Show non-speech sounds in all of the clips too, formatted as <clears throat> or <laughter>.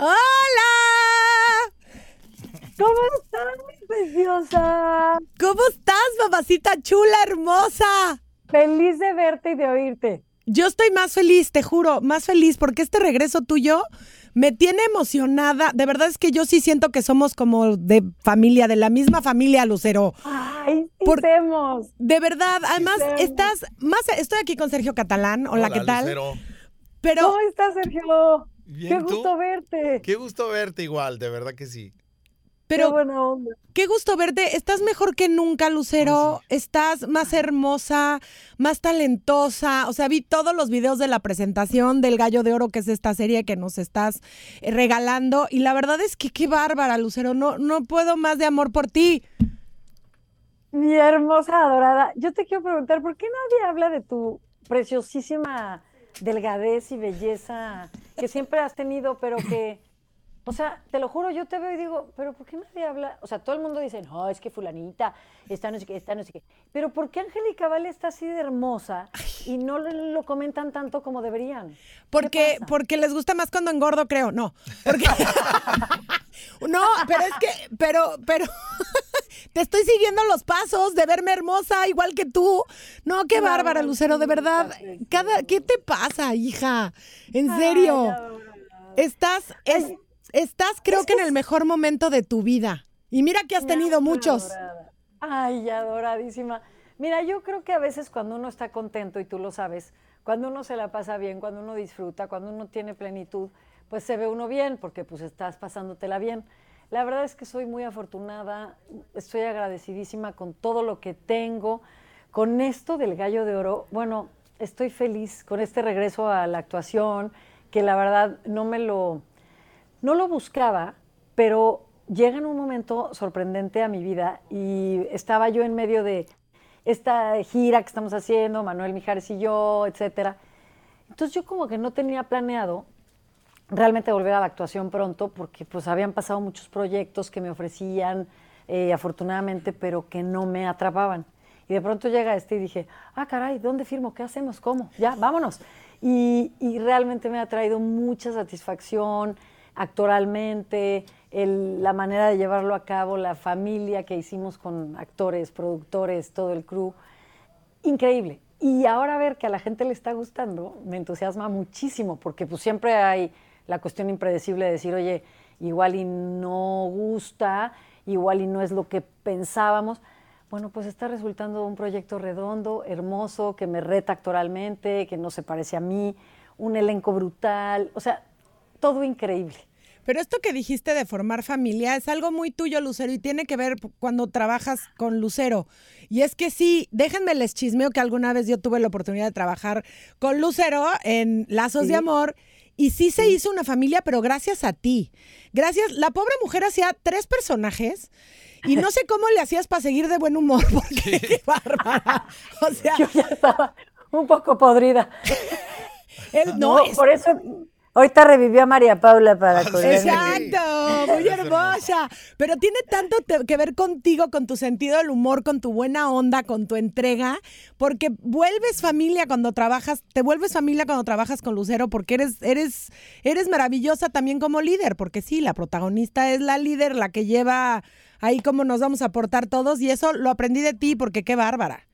¡Hola! ¿Cómo estás, mi preciosa? ¿Cómo estás, mamacita chula, hermosa? Feliz de verte y de oírte. Yo estoy más feliz, te juro, más feliz porque este regreso tuyo me tiene emocionada. De verdad es que yo sí siento que somos como de familia, de la misma familia, Lucero. Ay, semos. De verdad, además estás más. Estoy aquí con Sergio Catalán. Hola, ¿qué tal? Lucero. Pero ¿Cómo estás, Sergio? Bien, Qué ¿tú? gusto verte. Qué gusto verte igual, de verdad que sí. Qué pero buena onda. Qué gusto verte. Estás mejor que nunca, Lucero. Estás más hermosa, más talentosa. O sea, vi todos los videos de la presentación del Gallo de Oro, que es esta serie que nos estás eh, regalando. Y la verdad es que qué bárbara, Lucero. No, no puedo más de amor por ti. Mi hermosa adorada. Yo te quiero preguntar, ¿por qué nadie habla de tu preciosísima delgadez y belleza que siempre has tenido, pero que, o sea, te lo juro, yo te veo y digo, pero ¿por qué nadie habla? O sea, todo el mundo dice, no, es que fulanita, esta no sé qué, esta no sé qué. Pero ¿por qué Angélica Vale está así de hermosa y no lo, lo comentan tanto como deberían? ¿Qué Porque, porque les gusta más cuando engordo, creo. No. Porque... <laughs> <laughs> no, pero es que, pero, pero. Te estoy siguiendo los pasos de verme hermosa, igual que tú. No, qué bárbara, Lucero, de verdad. Cada, ¿Qué te pasa, hija? En serio. Estás, es- estás, creo que en el mejor momento de tu vida. Y mira que has tenido muchos. Ay, adoradísima. Mira, yo creo que a veces cuando uno está contento, y tú lo sabes, cuando uno se la pasa bien, cuando uno disfruta, cuando uno tiene plenitud, pues se ve uno bien, porque pues estás pasándotela bien. La verdad es que soy muy afortunada, estoy agradecidísima con todo lo que tengo. Con esto del gallo de oro, bueno, estoy feliz con este regreso a la actuación, que la verdad no me lo, no lo buscaba, pero llega en un momento sorprendente a mi vida y estaba yo en medio de esta gira que estamos haciendo, Manuel Mijares y yo, etcétera. Entonces yo como que no tenía planeado realmente volver a la actuación pronto porque pues habían pasado muchos proyectos que me ofrecían eh, afortunadamente pero que no me atrapaban. Y de pronto llega este y dije ah caray dónde firmo qué hacemos cómo ya vámonos y, y realmente me ha traído mucha satisfacción actoralmente el- la manera de llevarlo a cabo la familia que hicimos con actores productores todo el crew. Increíble. Y ahora ver que a la gente le está gustando me entusiasma muchísimo, porque pues siempre hay la cuestión impredecible de decir, oye, igual y no gusta, igual y no es lo que pensábamos. Bueno, pues está resultando un proyecto redondo, hermoso, que me reta actoralmente, que no se parece a mí, un elenco brutal, o sea, todo increíble. Pero esto que dijiste de formar familia es algo muy tuyo, Lucero, y tiene que ver cuando trabajas con Lucero. Y es que sí, déjenme les chismeo que alguna vez yo tuve la oportunidad de trabajar con Lucero en Lazos de. Amor. Y sí se hizo una familia, pero gracias a ti. Gracias, la pobre mujer hacía tres personajes y no sé cómo le hacías para seguir de buen humor, <laughs> porque qué bárbara. O sea, Yo ya estaba un poco podrida. él no, es- por eso ahorita revivió a María Paula para <laughs> correr. Exacto, muy <laughs> hermosa. Pero tiene tanto que ver contigo, con tu sentido del humor, con tu buena onda, con tu entrega, porque vuelves familia cuando trabajas, te vuelves familia cuando trabajas con Lucero, porque eres, eres, eres maravillosa también como líder, porque sí, la protagonista es la líder, la que lleva ahí cómo nos vamos a portar todos, y eso lo aprendí de ti, porque qué bárbara.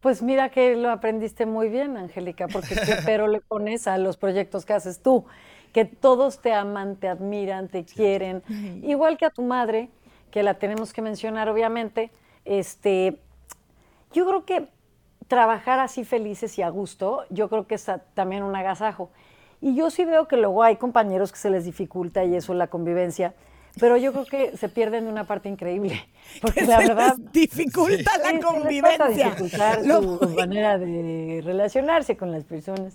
Pues mira que lo aprendiste muy bien, Angélica, porque qué <laughs> pero le pones a los proyectos que haces tú. que todos te aman, te admiran, te quieren, igual que a tu madre, que la tenemos que mencionar obviamente, este, yo creo que trabajar así felices y a gusto, yo creo que es también un agasajo. Y yo sí veo que luego hay compañeros que se les dificulta y eso la convivencia, pero yo creo que se pierden de una parte increíble. <laughs> Porque la verdad. dificulta la convivencia. dificultar su manera de relacionarse con las personas.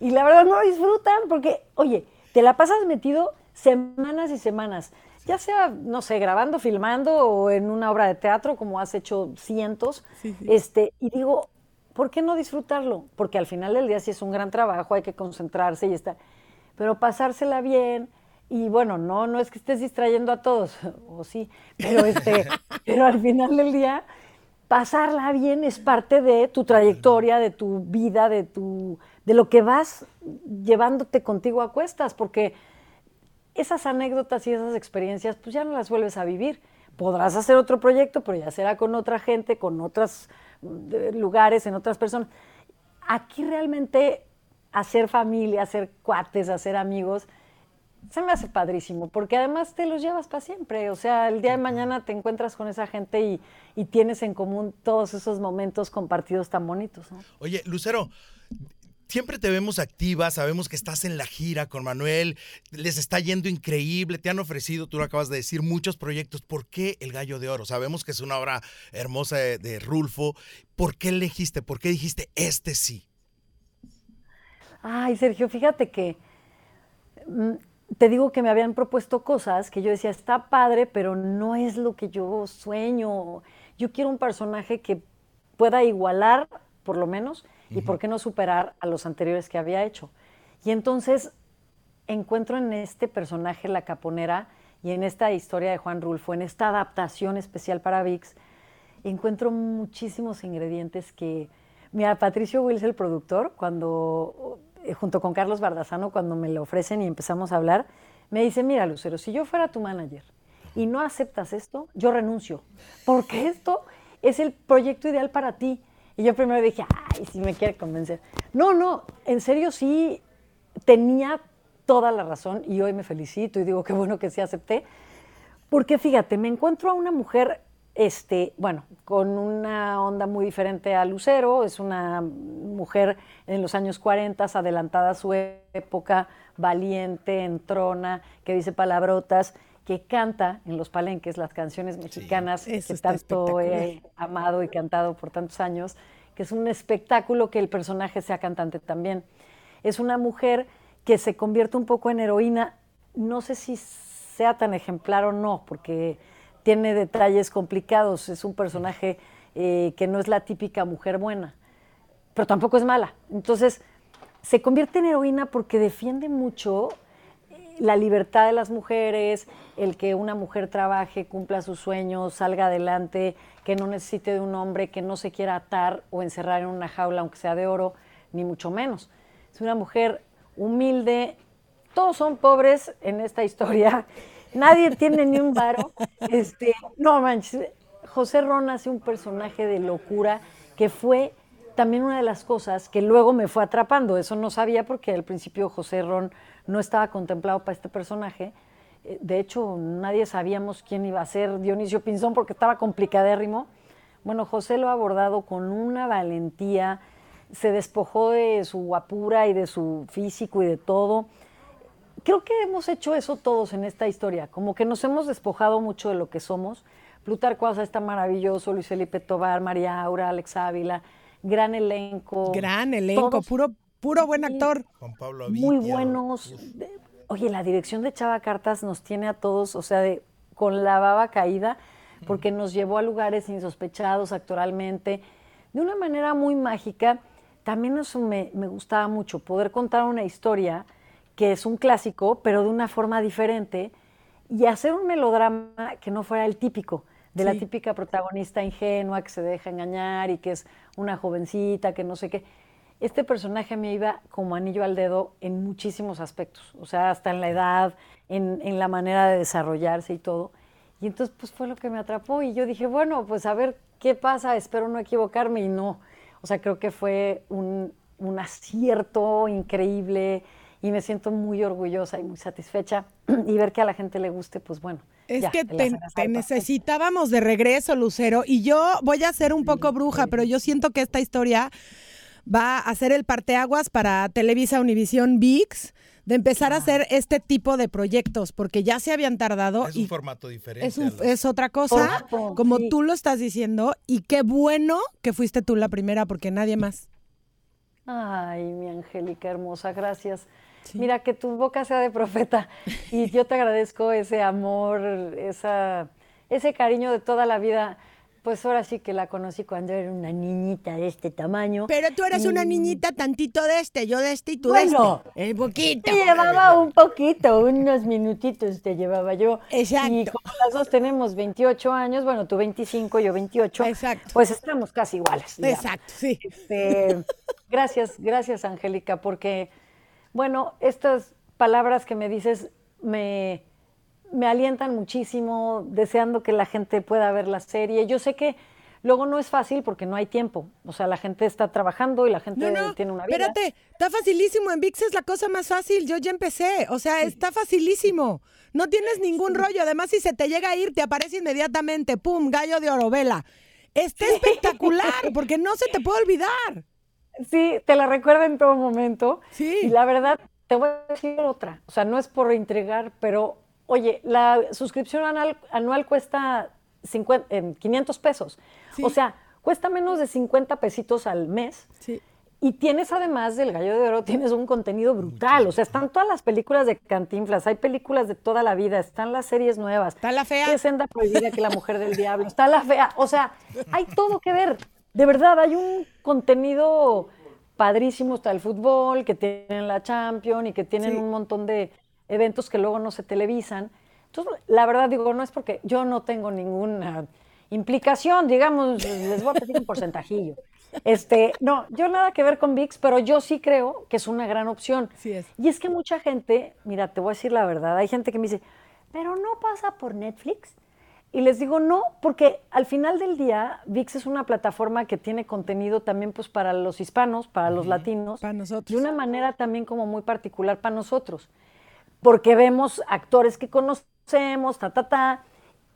Y la verdad no disfrutan porque, oye, te la pasas metido semanas y semanas ya sea, no sé, grabando, filmando o en una obra de teatro, como has hecho cientos, este, y digo, ¿por qué no disfrutarlo? Porque al final del día sí es un gran trabajo, hay que concentrarse y está, pero pasársela bien, y bueno, no, no es que estés distrayendo a todos, <laughs> o sí, pero este, <laughs> pero al final del día, pasarla bien es parte de tu trayectoria, de tu vida, de tu, de lo que vas llevándote contigo a cuestas, porque esas anécdotas y esas experiencias, pues ya no las vuelves a vivir. Podrás hacer otro proyecto, pero ya será con otra gente, con otros lugares, en otras personas. Aquí realmente hacer familia, hacer cuates, hacer amigos, se me hace padrísimo, porque además te los llevas para siempre. O sea, el día de mañana te encuentras con esa gente y, y tienes en común todos esos momentos compartidos tan bonitos. Oye, Lucero, siempre te vemos activa, sabemos que estás en la gira con Manuel, les está yendo increíble, te han ofrecido, tú lo acabas de decir, muchos proyectos. ¿Por qué El Gallo de Oro? Sabemos que es una obra hermosa de, Rulfo. ¿Por qué elegiste? ¿Por qué dijiste este sí? Ay, Sergio, fíjate que mm, te digo que me habían propuesto cosas que yo decía, está padre, pero no es lo que yo sueño. Yo quiero un personaje que pueda igualar, por lo menos, y por qué no superar a los anteriores que había hecho. Y entonces encuentro en este personaje la caponera y en esta historia de Juan Rulfo, en esta adaptación especial para VIX, encuentro muchísimos ingredientes que, mira, Patricio Wills, el productor, cuando, junto con Carlos Bardazano, cuando me lo ofrecen y empezamos a hablar, me dice, mira, Lucero, si yo fuera tu manager y no aceptas esto, yo renuncio, porque esto es el proyecto ideal para ti. Y yo primero dije, ay, si me quiere convencer. No, no, en serio sí tenía toda la razón y hoy me felicito y digo qué bueno que sí acepté. Porque fíjate, me encuentro a una mujer, este, bueno, con una onda muy diferente a Lucero, es una mujer en los años 40, adelantada a su época, valiente, entrona, que dice palabrotas, que canta en los palenques las canciones mexicanas que tanto he amado y cantado por tantos años, que es un espectáculo que el personaje sea cantante también. Es una mujer que se convierte un poco en heroína, no sé si sea tan ejemplar o no, porque tiene detalles complicados, es un personaje eh, que no es la típica mujer buena, pero tampoco es mala. Entonces, se convierte en heroína porque defiende mucho la libertad de las mujeres, el que una mujer trabaje, cumpla sus sueños, salga adelante, que no necesite de un hombre, que no se quiera atar o encerrar en una jaula, aunque sea de oro, ni mucho menos. Es una mujer humilde, todos son pobres en esta historia, nadie tiene ni un varo. Este, no manches, José Ron hace un personaje de locura que fue también una de las cosas que luego me fue atrapando. Eso no sabía porque al principio José Ron no estaba contemplado para este personaje. Eh, de hecho, nadie sabíamos quién iba a ser Dionisio Pinzón porque estaba complicadérrimo. Bueno, José lo ha abordado con una valentía, se despojó de su guapura y de su físico y de todo. Creo que hemos hecho eso todos en esta historia, como que nos hemos despojado mucho de lo que somos. Plutarco está maravilloso, Luis Felipe Tobar, María Aura, Alex Ávila, gran elenco. Gran elenco, puro, puro buen actor. Juan Pablo Muy buenos. Oye, la dirección de Chava Cartas nos tiene a todos, o sea, de, con la baba caída, porque nos llevó a lugares insospechados actoralmente, de una manera muy mágica. También eso me, me gustaba mucho, poder contar una historia que es un clásico, pero de una forma diferente, y hacer un melodrama que no fuera el típico de la típica protagonista ingenua que se deja engañar y que es una jovencita, que no sé qué. Este personaje me iba como anillo al dedo en muchísimos aspectos, o sea, hasta en la edad, en, en la manera de desarrollarse y todo. Y entonces, pues fue lo que me atrapó y yo dije, bueno, pues a ver qué pasa, espero no equivocarme y no. O sea, creo que fue un, un acierto increíble y me siento muy orgullosa y muy satisfecha <clears throat> y ver que a la gente le guste, pues bueno. Es ya, que te, parte. necesitábamos de regreso, Lucero, y yo voy a ser un poco bruja, pero yo siento que esta historia va a ser el parteaguas para Televisa Univisión VIX de empezar a hacer este tipo de proyectos, porque ya se habían tardado Es y un formato diferente. es, un- a los- es otra cosa, Formato, como sí. tú lo estás diciendo, y qué bueno que fuiste tú la primera, porque nadie más. Ay, mi Angélica hermosa, gracias. Mira, que tu boca sea de profeta y yo te agradezco ese amor, esa, ese cariño de toda la vida. Pues ahora sí que la conocí cuando era una niñita de este tamaño. Pero tú eres una niñita tantito de este, yo de este y tú Bueno. de este. El poquito. Te llevaba un poquito, unos minutitos te llevaba yo. Exacto. Y como las dos tenemos 28 años, bueno, tú 25, yo 28. Exacto. Pues estamos casi iguales. digamos. Exacto, sí. Este, gracias, gracias Angélica, porque, bueno, estas palabras que me dices me, me alientan muchísimo, deseando que la gente pueda ver la serie. Yo sé que luego no es fácil porque no hay tiempo, o sea, la gente está trabajando y la gente No, no, tiene una vida. espérate, está facilísimo. En VIX es la cosa más fácil. Yo ya empecé. O sea, está facilísimo. No tienes ningún rollo. Además, si se te llega a ir, te aparece inmediatamente. ¡Pum! Gallo de Orovela. Está espectacular, porque no se te puede olvidar. Sí, te la recuerda en todo momento. Sí. Y la verdad, te voy a decir otra. O sea, no es por intrigar, pero oye, la suscripción anual, anual cuesta 50, em, 500 pesos. Sí. O sea, cuesta menos de 50 pesitos al mes. Sí. Y tienes además del Gallo de Oro, tienes un contenido brutal. O sea, están todas las películas de Cantinflas, hay películas de toda la vida, están las series nuevas. Está la fea. Que Senda Prohibida, que La Mujer del Diablo, está la fea. O sea, hay todo que ver. De verdad, hay un contenido padrísimo. Está el fútbol, que tienen la Champions y que tienen Sí. un montón de eventos que luego no se televisan. Entonces, la verdad, digo, no es porque yo no tengo ninguna implicación, digamos, les voy a pedir un porcentajillo. Este, no, yo nada que ver con VIX, pero yo sí creo que es una gran opción. Sí es. Y es que mucha gente, mira, te voy a decir la verdad, hay gente que me dice, pero no pasa por Netflix. Y les digo, no, porque al final del día, VIX es una plataforma que tiene contenido también pues para los hispanos, para los latinos. Para nosotros. De una manera también como muy particular para nosotros. Porque vemos actores que conocemos, ta, ta, ta,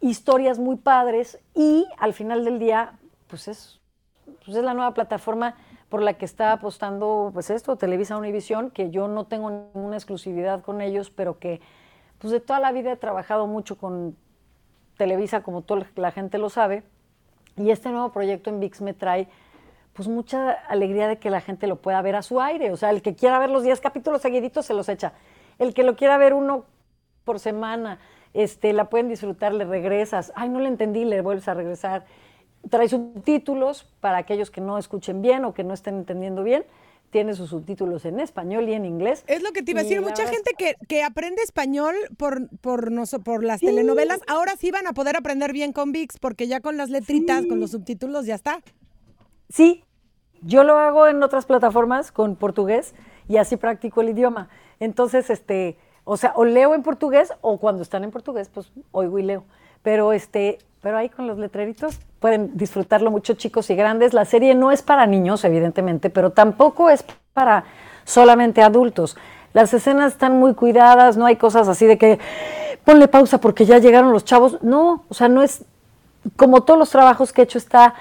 historias muy padres y al final del día, pues es, pues es la nueva plataforma por la que está apostando, pues esto, Televisa Univisión, que yo no tengo ninguna exclusividad con ellos, pero que pues de toda la vida he trabajado mucho con Televisa, como toda la gente lo sabe, y este nuevo proyecto en VIX me trae pues mucha alegría de que la gente lo pueda ver a su aire, o sea, el que quiera ver los 10 capítulos seguiditos se los echa, el que lo quiera ver uno por semana, este, la pueden disfrutar, le regresas, ay, no le entendí, le vuelves a regresar. Trae subtítulos para aquellos que no escuchen bien o que no estén entendiendo bien. Tiene sus subtítulos en español y en inglés. Es lo que te iba a decir, mucha gente que, que aprende español por, por, noso- por las telenovelas, ahora sí van a poder aprender bien con VIX, porque ya con las letritas, con los subtítulos, ya está. Sí, yo lo hago en otras plataformas con portugués y así practico el idioma. Entonces, este, o sea, o leo en portugués o cuando están en portugués, pues oigo y leo. Pero este, pero ahí con los letreritos pueden disfrutarlo mucho chicos y grandes. La serie no es para niños, evidentemente, pero tampoco es para solamente adultos. Las escenas están muy cuidadas, no hay cosas así de que ponle pausa porque ya llegaron los chavos. No, o sea, no es como todos los trabajos que he hecho está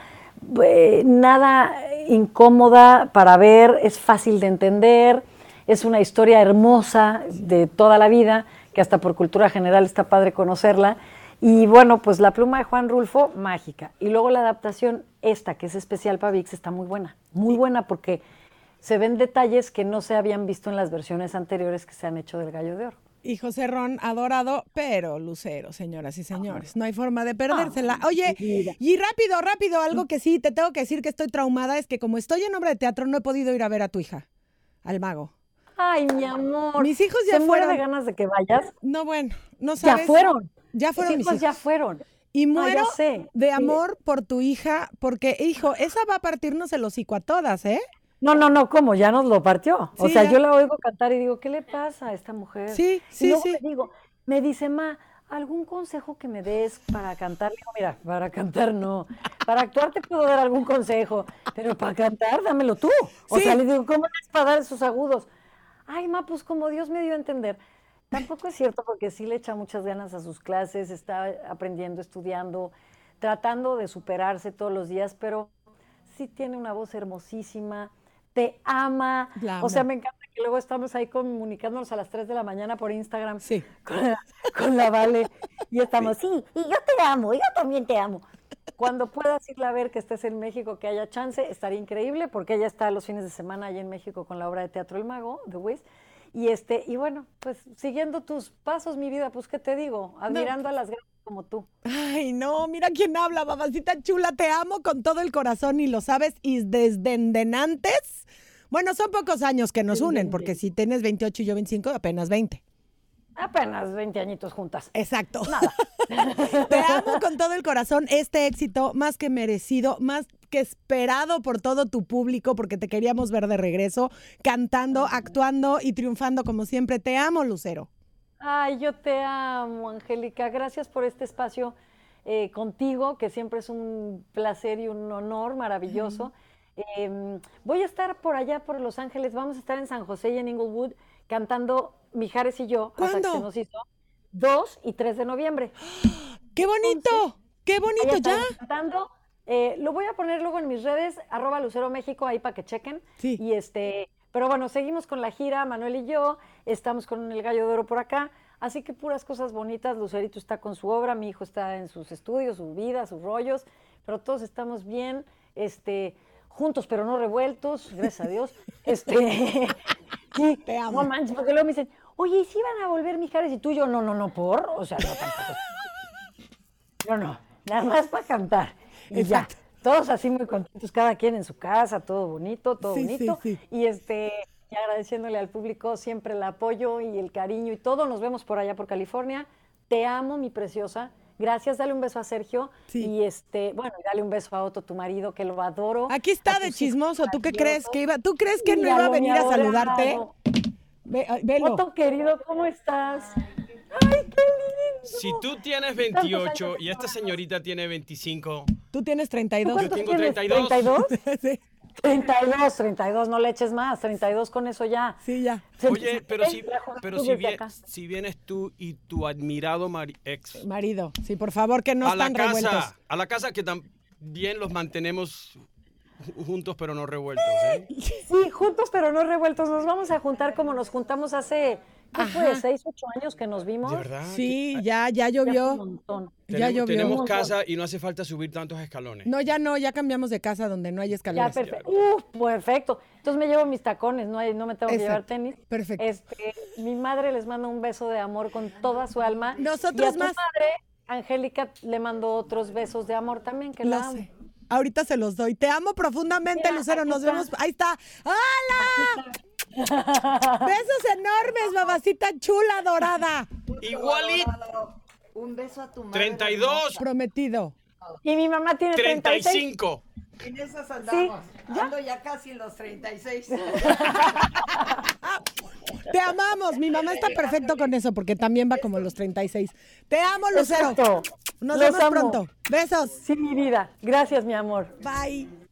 eh, nada incómoda para ver, es fácil de entender, es una historia hermosa de toda la vida, que hasta por cultura general está padre conocerla. Y bueno, pues la pluma de Juan Rulfo, mágica. Y luego la adaptación, esta, que es especial para VIX, está muy buena. Muy buena porque se ven detalles que no se habían visto en las versiones anteriores que se han hecho del Gallo de Oro. Y José Ron, adorado, pero lucero, señoras y señores. No hay forma de perdérsela. Oye, y rápido, rápido, algo que sí, te tengo que decir que estoy traumada es que como estoy en obra de teatro, no he podido ir a ver a tu hija, al mago. Ay, mi amor. Mis hijos ya Se fueron. de ganas de que vayas. No, bueno, no Ya sabes. fueron. Ya fueron Mis mis hijos ya fueron. Y No, muero sé. de Sí. amor por tu hija, porque, hijo, esa va a partirnos el hocico a todas, ¿eh? No, no, no, ¿cómo? Ya nos lo partió. O sea, ya. yo la oigo cantar y digo, ¿qué le pasa a esta mujer? Sí, Y sí, luego sí. le digo, me dice, ma, ¿algún consejo que me des para cantar? Le digo, mira, para cantar no. Para actuar te puedo dar algún consejo, pero para cantar, dámelo tú. O Sí. sea, le digo, ¿cómo es para dar esos agudos? Ay, ma, pues como Dios me dio a entender. Tampoco es cierto porque sí le echa muchas ganas a sus clases, está aprendiendo, estudiando, tratando de superarse todos los días, pero sí tiene una voz hermosísima, te ama. O sea, me encanta que luego estamos ahí comunicándonos a las 3 de la mañana por Instagram Sí. con, la, con la Vale y estamos, sí, y yo te amo, yo también te amo. Cuando puedas irla a ver que estés en México, que haya chance, estaría increíble porque ella está los fines de semana allá en México con la obra de teatro El Mago, The Wiz. Y este, y bueno, pues siguiendo tus pasos, mi vida, pues qué te digo, admirando a las grandes como tú. Ay, no, mira quién habla, babacita chula, te amo con todo el corazón y lo sabes, y desde antes, bueno, son pocos años que nos unen, porque si tienes 28 y yo 25, apenas 20. Apenas 20 añitos juntas. Exacto. <laughs> Te amo con todo el corazón. Este éxito más que merecido, más que esperado por todo tu público, porque te queríamos ver de regreso, cantando, actuando y triunfando como siempre. Te amo, Lucero. Ay, yo te amo, Angélica. Gracias por este espacio eh, contigo, que siempre es un placer y un honor maravilloso. Em, voy a estar por allá, por Los Ángeles. Vamos a estar en San José y en Inglewood cantando Mijares y yo. hasta que ¿Cuándo? se nos hizo 2 y 3 de noviembre. <gasps> ¡Qué bonito! ¡Qué bonito ya! cantando. Eh, lo voy a poner luego en mis redes, arroba Lucero México, ahí para que chequen. Sí. Y este, pero bueno, seguimos con la gira, Manuel y yo, estamos con el Gallo de Oro por acá, así que puras cosas bonitas, Lucerito está con su obra, mi hijo está en sus estudios, su vida, sus rollos, pero todos estamos bien, este, juntos pero no revueltos, gracias a Dios. <laughs> Este, <laughs> sí, Te amo. No manches, porque luego me dicen, oye, ¿y si van a volver Mijares y tú y yo? No, no, no, por, o sea, no tampoco. <laughs> No, no, nada más para cantar. Y ya, todos así muy contentos, cada quien en su casa, todo bonito, todo Sí, sí, bonito. sí. Y este, y agradeciéndole al público siempre el apoyo y el cariño y todo. Nos vemos por allá por California. Te amo, mi preciosa. Gracias, dale un beso a Sergio. Sí. Y este, bueno, dale un beso a Otto, tu marido, que lo adoro. Aquí está de chismoso. ¿Tú qué crees que iba? ¿Tú crees que no iba a venir a saludarte? Ve- velo. Otto, querido, ¿cómo estás? ¡Ay, qué lindo! Si tú tienes 28 y esta señorita tiene 25, Tú tienes 32. ¿Cuántos tengo tienes? 32. ¿32? <laughs> sí, 32, 32, no le eches más, 32 con eso ya. sí, ya. Oye, pero si, la pero si, acá. si vienes tú y tu admirado mari- ex Marido, sí, por favor, que no a la están casa, revueltos. a la casa que también los mantenemos juntos pero no revueltos, ¿eh? <laughs> Sí, juntos pero no revueltos. Nos vamos a juntar como nos juntamos hace, ¿qué fue? Ajá. ¿Seis, ocho años que nos vimos? ¿De verdad? Sí, ya, ya Ya llovió. Ya Tenemos, llovió. tenemos casa y no hace falta subir tantos escalones. No, ya no, ya cambiamos de casa donde no hay Ya, escaleras. perfecto. Uf, perfecto. Entonces me llevo mis tacones, no, hay, no me tengo que llevar tenis. Perfecto. Este, mi madre les manda un beso de amor con toda su alma. Nosotros y a tu más. madre, Angélica, le mando otros besos de amor también, que Lo la amo. sé. Ahorita se los doy. Te amo profundamente, Mira, Lucero. Nos está. vemos. Ahí está. ¡Hola! <laughs> Besos enormes, babacita chula dorada. Igualito, Un beso a tu madre. 32, Prometido. Y mi mamá tiene 36. 35. En esas andamos. ¿ya? Ando ya casi en los 36. <laughs> <laughs> Te amamos. Mi mamá está perfecto con eso porque también va como los 36. Te amo, Lucero. Exacto. Nos Los vemos amo. pronto. Besos. Sí, mi vida. Gracias, mi amor. Bye.